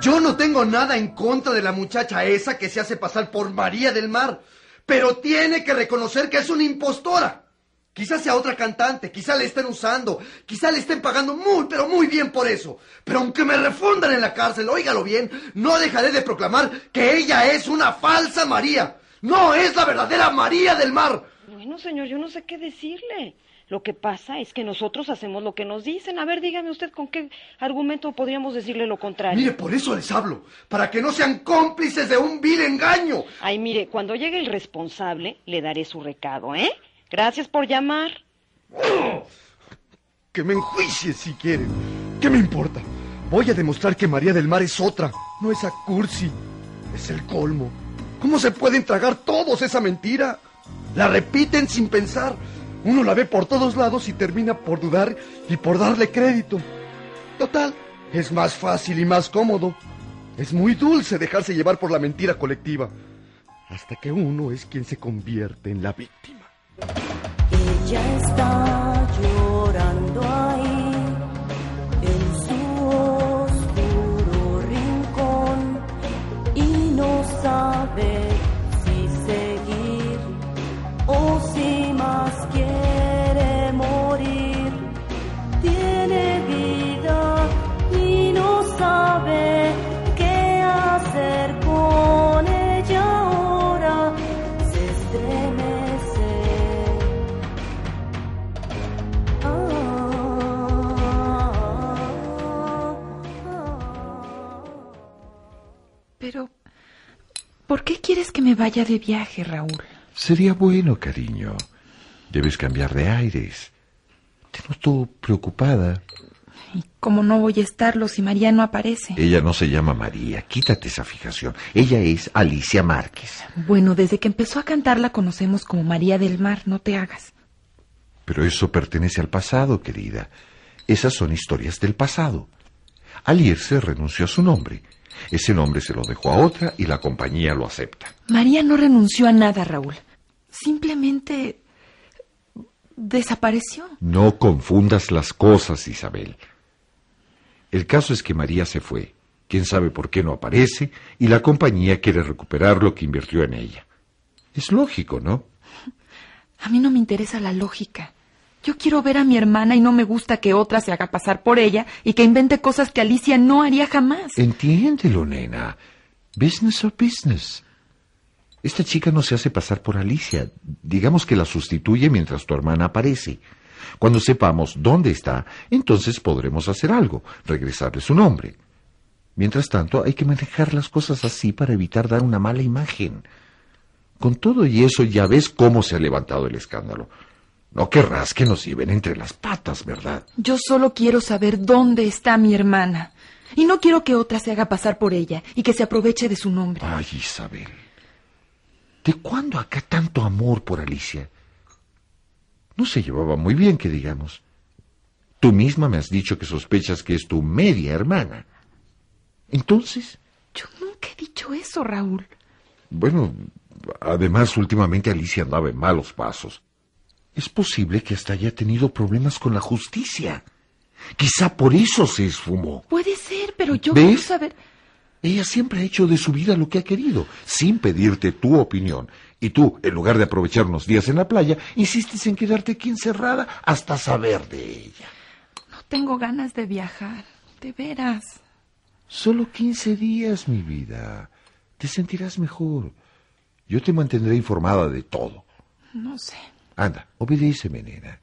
Yo no tengo nada en contra de la muchacha esa que se hace pasar por María del Mar, pero tiene que reconocer que es una impostora. Quizás sea otra cantante, quizá le estén usando, quizá le estén pagando muy, pero muy bien por eso. Pero aunque me refundan en la cárcel, óigalo bien, no dejaré de proclamar que ella es una falsa María. No es la verdadera María del Mar. Bueno, señor, yo no sé qué decirle. Lo que pasa es que nosotros hacemos lo que nos dicen. A ver, dígame usted con qué argumento podríamos decirle lo contrario. Mire, por eso les hablo, para que no sean cómplices de un vil engaño. Ay, mire, cuando llegue el responsable, le daré su recado, ¿eh? Gracias por llamar. Que me enjuicie si quieren. ¿Qué me importa? Voy a demostrar que María del Mar es otra, no esa cursi. Es el colmo. ¿Cómo se pueden tragar todos esa mentira? La repiten sin pensar. Uno la ve por todos lados y termina por dudar y por darle crédito. Total, es más fácil y más cómodo. Es muy dulce dejarse llevar por la mentira colectiva. Hasta que uno es quien se convierte en la víctima. Está vaya de viaje, Raúl? Sería bueno, cariño. Debes cambiar de aires. Te noto preocupada. ¿Y cómo no voy a estarlo si María no aparece? Ella no se llama María. Quítate esa fijación. Ella es Alicia Márquez. Bueno, desde que empezó a cantar la conocemos como María del Mar, no te hagas. Pero eso pertenece al pasado, querida. Esas son historias del pasado. Al irse renunció a su nombre. Ese nombre se lo dejó a otra y la compañía lo acepta. María no renunció a nada, Raúl. Simplemente desapareció. No confundas las cosas, Isabel. El caso es que María se fue. Quién sabe por qué no aparece y la compañía quiere recuperar lo que invirtió en ella. Es lógico, ¿no? A mí no me interesa la lógica. Yo quiero ver a mi hermana y no me gusta que otra se haga pasar por ella y que invente cosas que Alicia no haría jamás. Entiéndelo, nena. Business or business. Esta chica no se hace pasar por Alicia. Digamos que la sustituye mientras tu hermana aparece. Cuando sepamos dónde está, entonces podremos hacer algo, regresarle su nombre. Mientras tanto, hay que manejar las cosas así para evitar dar una mala imagen. Con todo y eso ya ves cómo se ha levantado el escándalo. No querrás que nos lleven entre las patas, ¿verdad? Yo solo quiero saber dónde está mi hermana. Y no quiero que otra se haga pasar por ella y que se aproveche de su nombre. Ay, Isabel. ¿De cuándo acá tanto amor por Alicia? No se llevaba muy bien, que digamos. Tú misma me has dicho que sospechas que es tu media hermana. Entonces, Yo nunca he dicho eso, Raúl. bueno, además últimamente Alicia andaba en malos pasos. Es posible que hasta haya tenido problemas con la justicia. Quizá por eso se esfumó. Puede ser, pero yo ¿Ves? quiero saber. Ella siempre ha hecho de su vida lo que ha querido, sin pedirte tu opinión. Y tú, en lugar de aprovechar unos días en la playa, insistes en quedarte aquí encerrada hasta saber de ella. No tengo ganas de viajar. De veras. Solo quince días, mi vida. Te sentirás mejor. Yo te mantendré informada de todo. No sé. Anda, obedéceme, nena,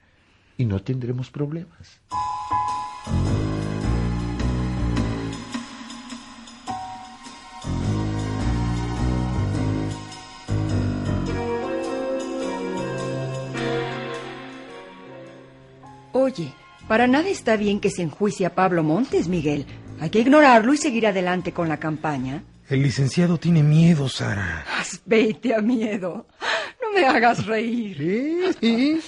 y no tendremos problemas. Oye, para nada está bien que se enjuicie a Pablo Montes, Miguel. Hay que ignorarlo y seguir adelante con la campaña. El licenciado tiene miedo, Sara. Vete a miedo. No me hagas reír. ¿Eh?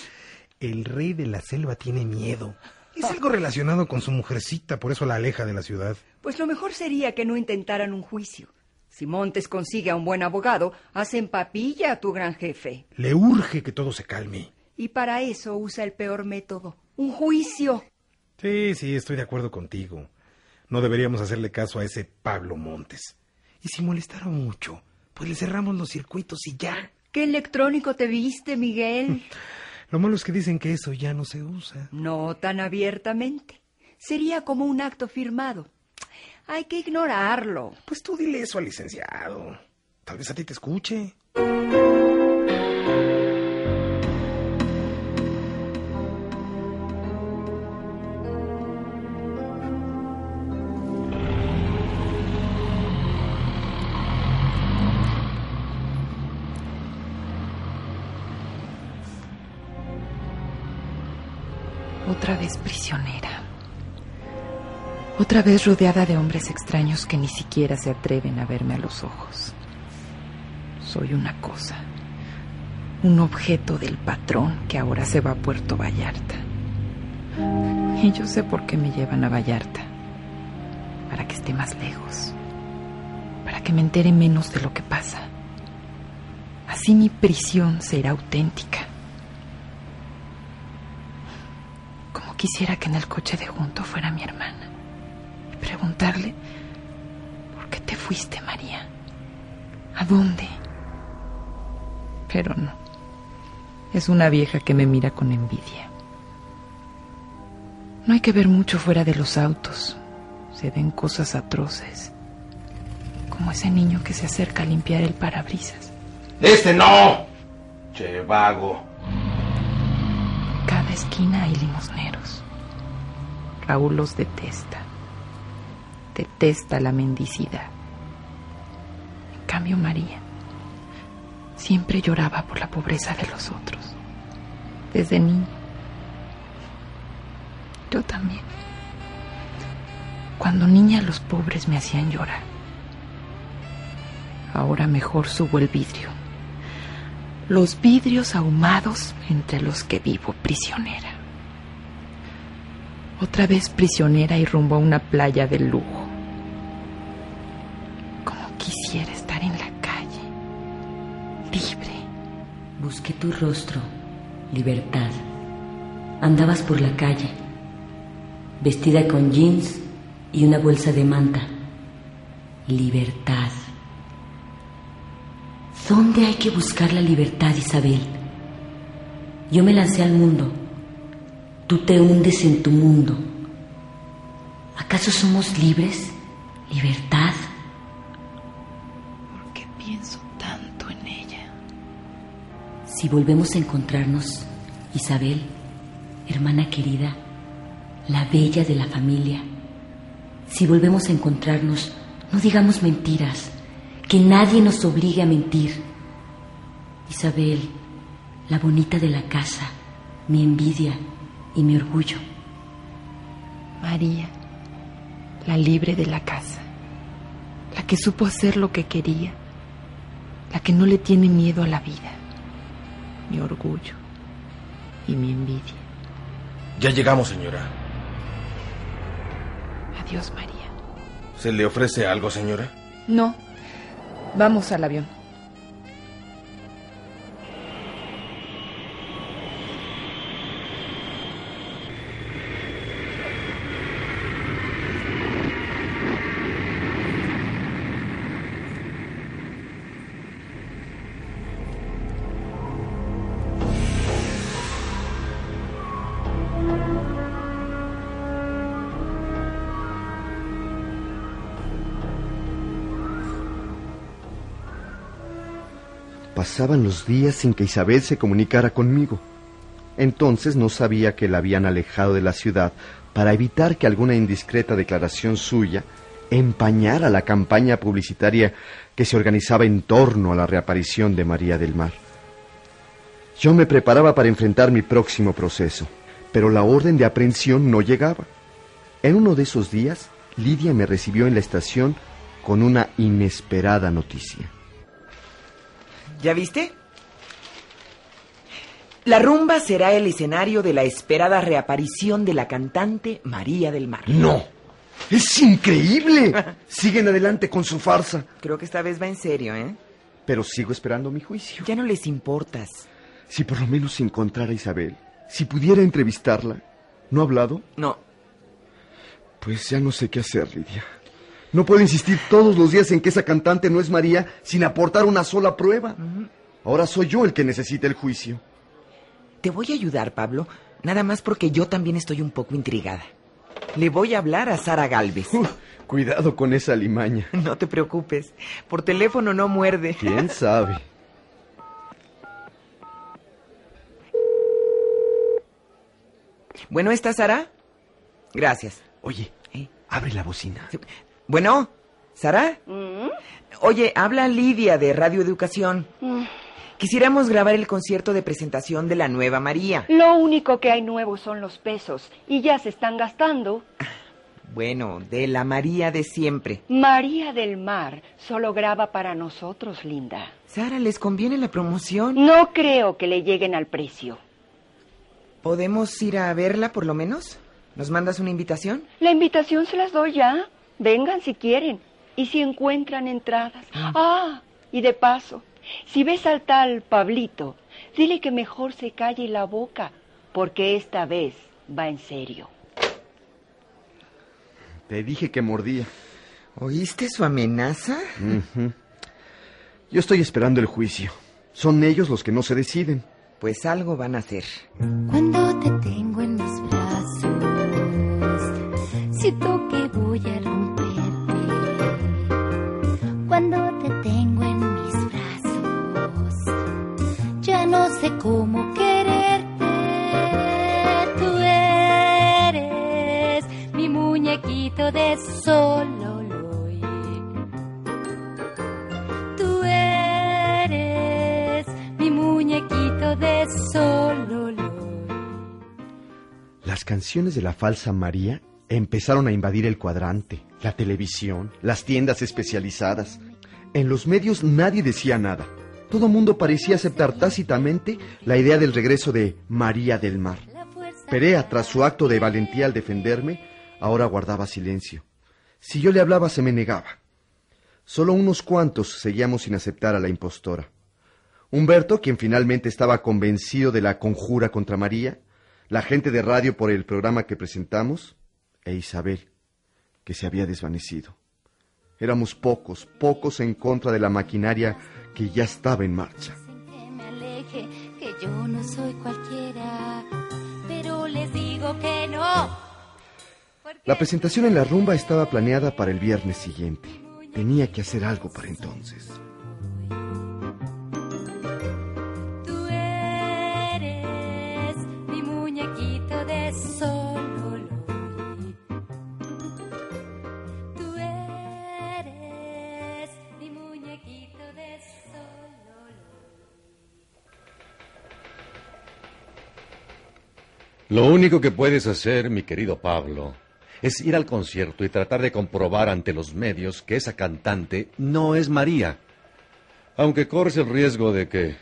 El rey de la selva tiene miedo. Es algo relacionado con su mujercita, por eso la aleja de la ciudad. Pues lo mejor sería que no intentaran un juicio. Si Montes consigue a un buen abogado, hacen papilla a tu gran jefe. Le urge que todo se calme. Y para eso usa el peor método, un juicio. Sí, sí, estoy de acuerdo contigo. No deberíamos hacerle caso a ese Pablo Montes. Y si molestara mucho, pues le cerramos los circuitos y ya. ¿Qué electrónico te viste, Miguel? Lo malo es que dicen que eso ya no se usa. No tan abiertamente. Sería como un acto firmado. Hay que ignorarlo. Pues tú dile eso al licenciado. Tal vez a ti te escuche. Otra vez prisionera. Otra vez rodeada de hombres extraños que ni siquiera se atreven a verme a los ojos. Soy una cosa, un objeto del patrón que ahora se va a Puerto Vallarta. Y yo sé por qué me llevan a Vallarta. Para que esté más lejos. Para que me entere menos de lo que pasa. Así mi prisión será auténtica. Como quisiera que en el coche de junto fuera mi hermana. Y preguntarle, ¿por qué te fuiste, María? ¿A dónde? Pero no. Es una vieja que me mira con envidia. No hay que ver mucho fuera de los autos. Se ven cosas atroces. Como ese niño que se acerca a limpiar el parabrisas. ¡Este no! Che, vago. Esquina hay limosneros. Raúl los detesta. Detesta la mendicidad. En cambio, María siempre lloraba por la pobreza de los otros. Desde niña. Yo también. Cuando niña los pobres me hacían llorar. Ahora mejor subo el vidrio. Los vidrios ahumados entre los que vivo prisionera. Otra vez prisionera y rumbo a una playa de lujo. Como quisiera estar en la calle. Libre. Busqué tu rostro, libertad. Andabas por la calle, vestida con jeans y una bolsa de manta. Libertad. ¿Dónde hay que buscar la libertad, Isabel? Yo me lancé al mundo. Tú te hundes en tu mundo. ¿Acaso somos libres? ¿Libertad? ¿Por qué pienso tanto en ella? Si volvemos a encontrarnos, Isabel, hermana querida, la bella de la familia, si volvemos a encontrarnos, no digamos mentiras, que nadie nos obligue a mentir. Isabel, la bonita de la casa, mi envidia y mi orgullo. María, la libre de la casa, la que supo hacer lo que quería, la que no le tiene miedo a la vida, mi orgullo y mi envidia. Ya llegamos, señora. Adiós, María. ¿Se le ofrece algo, señora? No, vamos al avión. Pasaban los días sin que Isabel se comunicara conmigo. Entonces no sabía que la habían alejado de la ciudad para evitar que alguna indiscreta declaración suya empañara la campaña publicitaria que se organizaba en torno a la reaparición de María del Mar. Yo me preparaba para enfrentar mi próximo proceso. pero la orden de aprehensión no llegaba. En uno de esos días, Lidia me recibió en la estación con una inesperada noticia. ¿Ya viste? La rumba será el escenario de la esperada reaparición de la cantante María del Mar. ¡No! ¡Es increíble! Siguen adelante con su farsa. Creo que esta vez va en serio, ¿eh? Pero sigo esperando mi juicio. Ya no les importas. Si por lo menos encontrara a Isabel, si pudiera entrevistarla. ¿No ha hablado? No. Pues ya no sé qué hacer, Lidia. No puedo insistir todos los días en que esa cantante no es María sin aportar una sola prueba. Ahora soy yo el que necesita el juicio. Te voy a ayudar, Pablo, nada más porque yo también estoy un poco intrigada. Le voy a hablar a Sara Galvez. Uh, cuidado con esa limaña. No te preocupes. Por teléfono no muerde. ¿Quién sabe? Bueno, ¿está Sara? Gracias. Oye, ¿Eh? abre la bocina. Bueno, ¿Sara? ¿Mm? Oye, habla Lidia de Radio Educación. Quisiéramos grabar el concierto de presentación de la nueva María. Lo único que hay nuevo son los pesos y ya se están gastando. Bueno, de la María de siempre. María del Mar solo graba para nosotros, linda. Sara, ¿les conviene la promoción? No creo que le lleguen al precio. ¿Podemos ir a verla por lo menos? ¿Nos mandas una invitación? La invitación se las doy ya. Vengan si quieren. Y si encuentran entradas. Ah, y de paso, si ves al tal Pablito, dile que mejor se calle la boca, porque esta vez va en serio. Te dije que mordía. ¿Oíste su amenaza? Yo estoy esperando el juicio. Son ellos los que no se deciden. Pues algo van a hacer. Cuando te tengo en mis brazos, siento que voy a sé cómo quererte. Tú eres mi muñequito de Sololoy. Tú eres mi muñequito de. Las canciones de la falsa María empezaron a invadir el cuadrante, la televisión, las tiendas especializadas. En los medios nadie decía nada. Todo mundo parecía aceptar tácitamente la idea del regreso de María del Mar. Perea, tras su acto de valentía al defenderme, ahora guardaba silencio. Si yo le hablaba, se me negaba. Solo unos cuantos seguíamos sin aceptar a la impostora. Humberto, quien finalmente estaba convencido de la conjura contra María, la gente de radio por el programa que presentamos, e Isabel, que se había desvanecido. Éramos pocos, pocos en contra de la maquinaria que ya estaba en marcha. que me aleje, que yo no soy cualquiera, pero les digo que no. La presentación en la rumba estaba planeada para el viernes siguiente. Tenía que hacer algo para entonces. Lo único que puedes hacer, mi querido Pablo, es ir al concierto y tratar de comprobar ante los medios que esa cantante no es María. Aunque corres el riesgo de que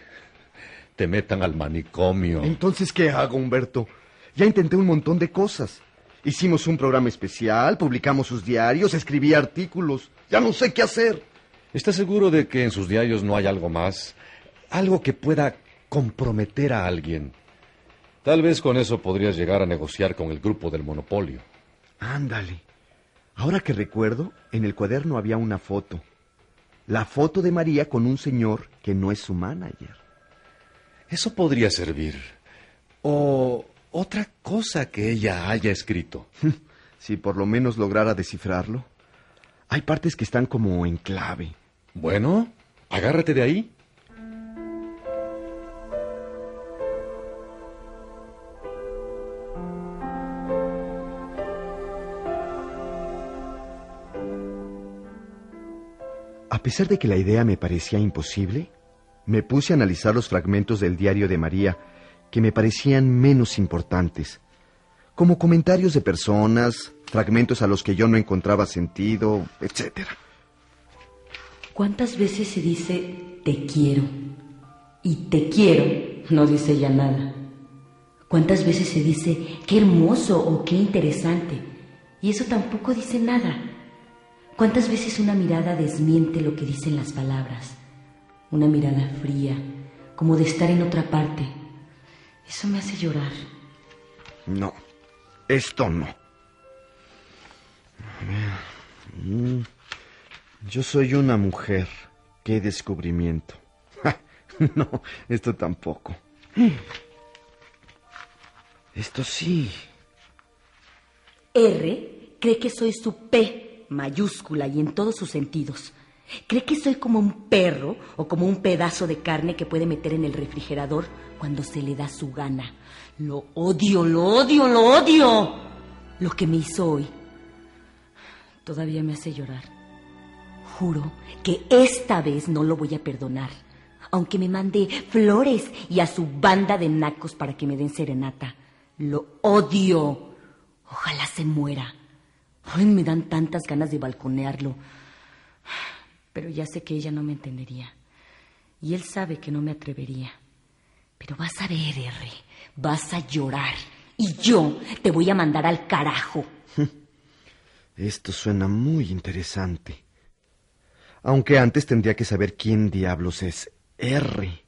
te metan al manicomio. Entonces, ¿qué hago, Humberto? Ya intenté un montón de cosas. Hicimos un programa especial, publicamos sus diarios, escribí artículos. Ya no sé qué hacer. ¿Estás seguro de que en sus diarios no hay algo más? Algo que pueda comprometer a alguien. Tal vez con eso podrías llegar a negociar con el grupo del monopolio. Ándale. Ahora que recuerdo, en el cuaderno había una foto. La foto de María con un señor que no es su manager. Eso podría servir. O otra cosa que ella haya escrito. Si por lo menos lograra descifrarlo. Hay partes que están como en clave. Bueno, agárrate de ahí. Pesar de que la idea me parecía imposible, me puse a analizar los fragmentos del diario de María que me parecían menos importantes, como comentarios de personas, fragmentos a los que yo no encontraba sentido, etcétera. ¿Cuántas veces se dice te quiero? Y te quiero no dice ya nada. ¿Cuántas veces se dice qué hermoso o qué interesante? Y eso tampoco dice nada. ¿Cuántas veces una mirada desmiente lo que dicen las palabras? Una mirada fría, como de estar en otra parte. Eso me hace llorar. No, esto no. Mm, Yo soy una mujer. Qué descubrimiento. No, esto tampoco. Esto sí. R cree que soy su P mayúscula y en todos sus sentidos. Cree que soy como un perro o como un pedazo de carne que puede meter en el refrigerador cuando se le da su gana. Lo odio, lo odio, lo odio. Lo que me hizo hoy todavía me hace llorar. Juro que esta vez no lo voy a perdonar. Aunque me mande flores y a su banda de nacos para que me den serenata. Lo odio. Ojalá se muera. Ay, me dan tantas ganas de balconearlo. Pero ya sé que ella no me entendería. Y él sabe que no me atrevería. Pero vas a ver, R. Vas a llorar. Y yo te voy a mandar al carajo. Esto suena muy interesante. Aunque antes tendría que saber quién diablos es R.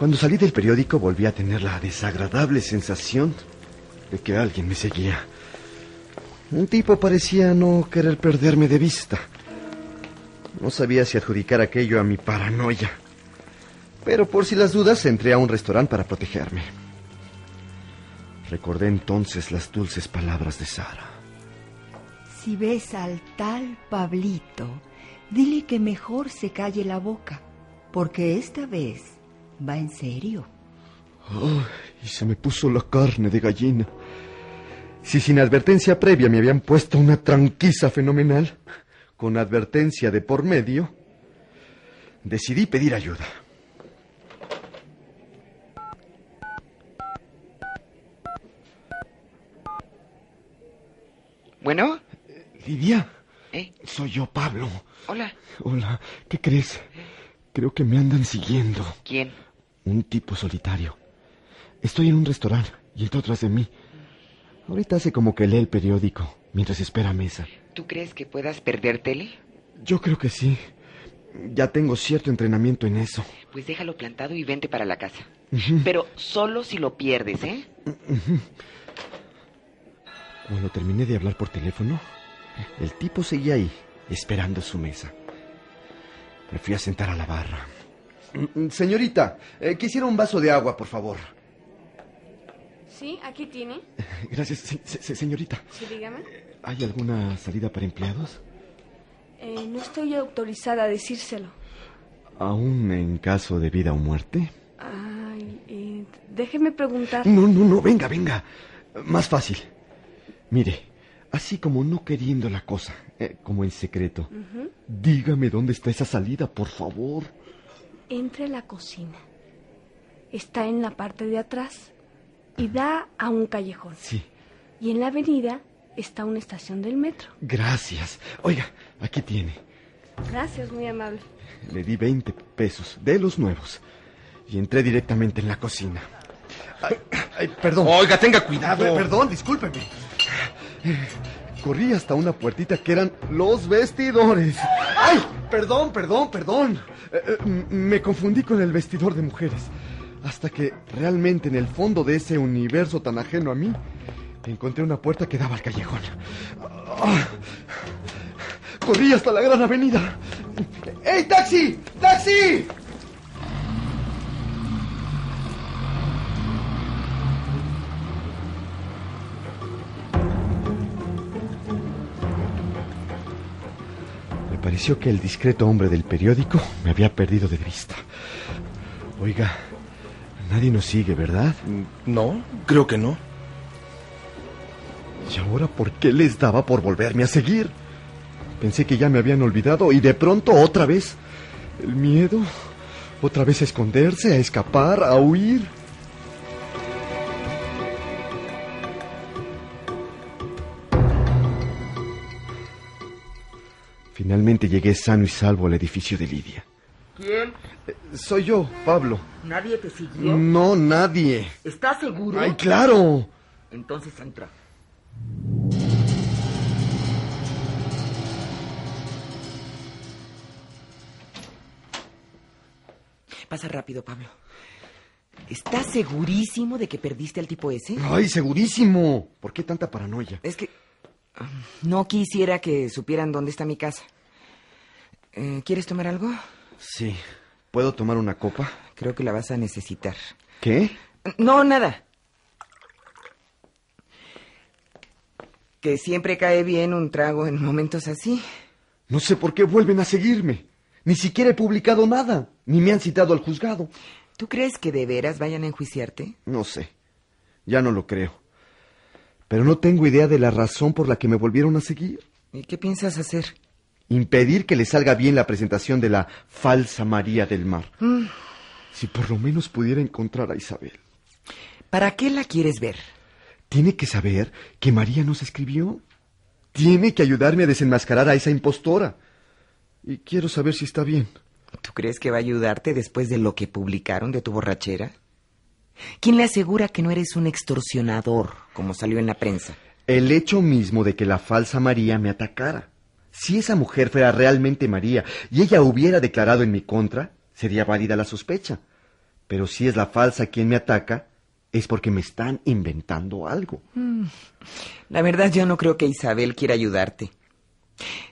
Cuando salí del periódico volví a tener la desagradable sensación de que alguien me seguía. Un tipo parecía no querer perderme de vista. No sabía si adjudicar aquello a mi paranoia. Pero por si las dudas entré a un restaurante para protegerme. Recordé entonces las dulces palabras de Sara. Si ves al tal Pablito, dile que mejor se calle la boca, porque esta vez va en serio. Ay, y se me puso la carne de gallina. Si sin advertencia previa me habían puesto una tranquiza fenomenal, con advertencia de por medio, decidí pedir ayuda. Bueno, Lidia, ¿eh? soy yo, Pablo. Hola. Hola, ¿qué crees? Creo que me andan siguiendo. ¿Quién? Un tipo solitario. Estoy en un restaurante y entró tras de mí. Ahorita hace como que lee el periódico mientras espera mesa. ¿Tú crees que puedas perdértele? Yo creo que sí. Ya tengo cierto entrenamiento en eso. Pues déjalo plantado y vente para la casa. Pero solo si lo pierdes, ¿eh? Cuando terminé de hablar por teléfono, el tipo seguía ahí, esperando su mesa. Me fui a sentar a la barra. Mm, Señorita, eh, quisiera un vaso de agua, por favor. Sí, aquí tiene. Gracias, se- se- señorita. Sí, dígame. ¿Hay alguna salida para empleados? Eh, no estoy autorizada a decírselo. ¿Aún en caso de vida o muerte? Ay, eh, déjeme preguntar. No, no, no, venga, venga. Más fácil. Mire, así como no queriendo la cosa, eh, como en secreto, dígame dónde está esa salida, por favor. Entre a la cocina. Está en la parte de atrás y da a un callejón. Sí, Y en la avenida está una estación del metro. gracias. Oiga, aquí tiene. Gracias, muy amable. Le di 20 pesos, de los nuevos. Y entré directamente en la cocina. Ay, ay, perdón. Oiga, tenga cuidado. Ay, Perdón, discúlpeme. Corrí hasta una puertita que eran los vestidores. ¡Ay! Perdón, perdón, perdón. Eh, eh, me confundí con el vestidor de mujeres. Hasta que realmente en el fondo de ese universo tan ajeno a mí, encontré una puerta que daba al callejón. Ah. Corrí hasta la gran avenida. ¡Ey, taxi! ¡Taxi! Pareció que el discreto hombre del periódico me había perdido de vista. Oiga, nadie nos sigue, ¿verdad? No, creo que no. ¿Y ahora por qué les daba por volverme a seguir? Pensé que ya me habían olvidado y de pronto otra vez. El miedo. Otra vez a esconderse, a escapar, a huir. Finalmente llegué sano y salvo al edificio de Lidia. ¿Quién? Eh, soy yo, Pablo. ¿Nadie te siguió? No, nadie. ¿Estás seguro? ¡Ay, claro! Entonces entra. Pasa rápido, Pablo. ¿Estás segurísimo de que perdiste al tipo ese? ¡Ay, segurísimo! ¿Por qué tanta paranoia? Es que no quisiera que supieran dónde está mi casa. Eh, ¿Quieres tomar algo? Sí. ¿Puedo tomar una copa? Creo que la vas a necesitar. ¿Qué? No, nada. Que siempre cae bien un trago en momentos así. No sé por qué vuelven a seguirme. Ni siquiera he publicado nada, ni me han citado al juzgado. ¿Tú crees que de veras vayan a enjuiciarte? No sé. Ya no lo creo. Pero no tengo idea de la razón por la que me volvieron a seguir. ¿Y qué piensas hacer? Impedir que le salga bien la presentación de la falsa María del Mar. Mm. Si por lo menos pudiera encontrar a Isabel. ¿Para qué la quieres ver? Tiene que saber que María nos escribió. Tiene que ayudarme a desenmascarar a esa impostora. Y quiero saber si está bien. ¿Tú crees que va a ayudarte después de lo que publicaron de tu borrachera? ¿Quién le asegura que no eres un extorsionador, como salió en la prensa? El hecho mismo de que la falsa María me atacara. Si esa mujer fuera realmente María y ella hubiera declarado en mi contra, sería válida la sospecha. Pero si es la falsa quien me ataca, es porque me están inventando algo. Mm. La verdad yo no creo que Isabel quiera ayudarte.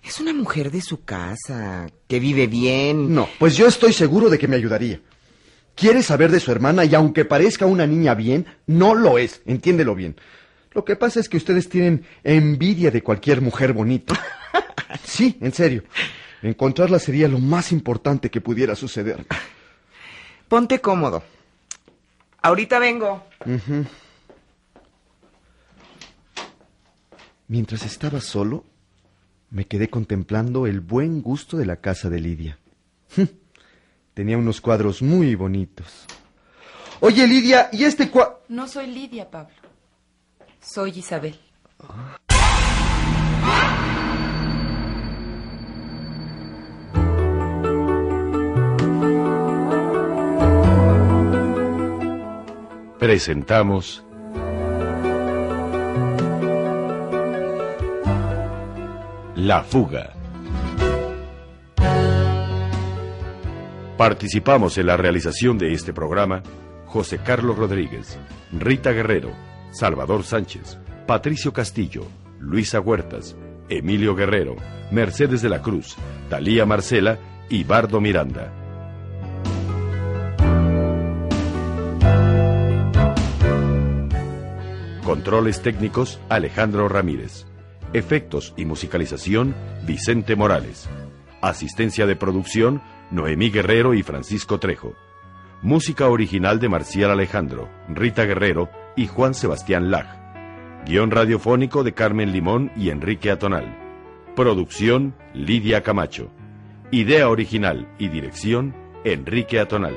Es una mujer de su casa, que vive bien. No, pues yo estoy seguro de que me ayudaría. Quiere saber de su hermana y aunque parezca una niña bien, no lo es, entiéndelo bien. Lo que pasa es que ustedes tienen envidia de cualquier mujer bonita. Sí, en serio. Encontrarla sería lo más importante que pudiera suceder. Ponte cómodo. Ahorita vengo. Mientras estaba solo, me quedé contemplando el buen gusto de la casa de Lidia. Tenía unos cuadros muy bonitos. Oye, Lidia, ¿y este cuadro? No soy Lidia, Pablo. Soy Isabel. Presentamos La fuga. Participamos en la realización de este programa José Carlos Rodríguez, Rita Guerrero, Salvador Sánchez, Patricio Castillo, Luisa Huertas, Emilio Guerrero, Mercedes de la Cruz, Talía Marcela y Bardo Miranda. Controles técnicos Alejandro Ramírez. Efectos y musicalización Vicente Morales. Asistencia de producción Noemí Guerrero y Francisco Trejo. Música original de Marcial Alejandro, Rita Guerrero y Juan Sebastián Lag. Guión radiofónico de Carmen Limón y Enrique Atonal. Producción Lidia Camacho. Idea original y dirección Enrique Atonal.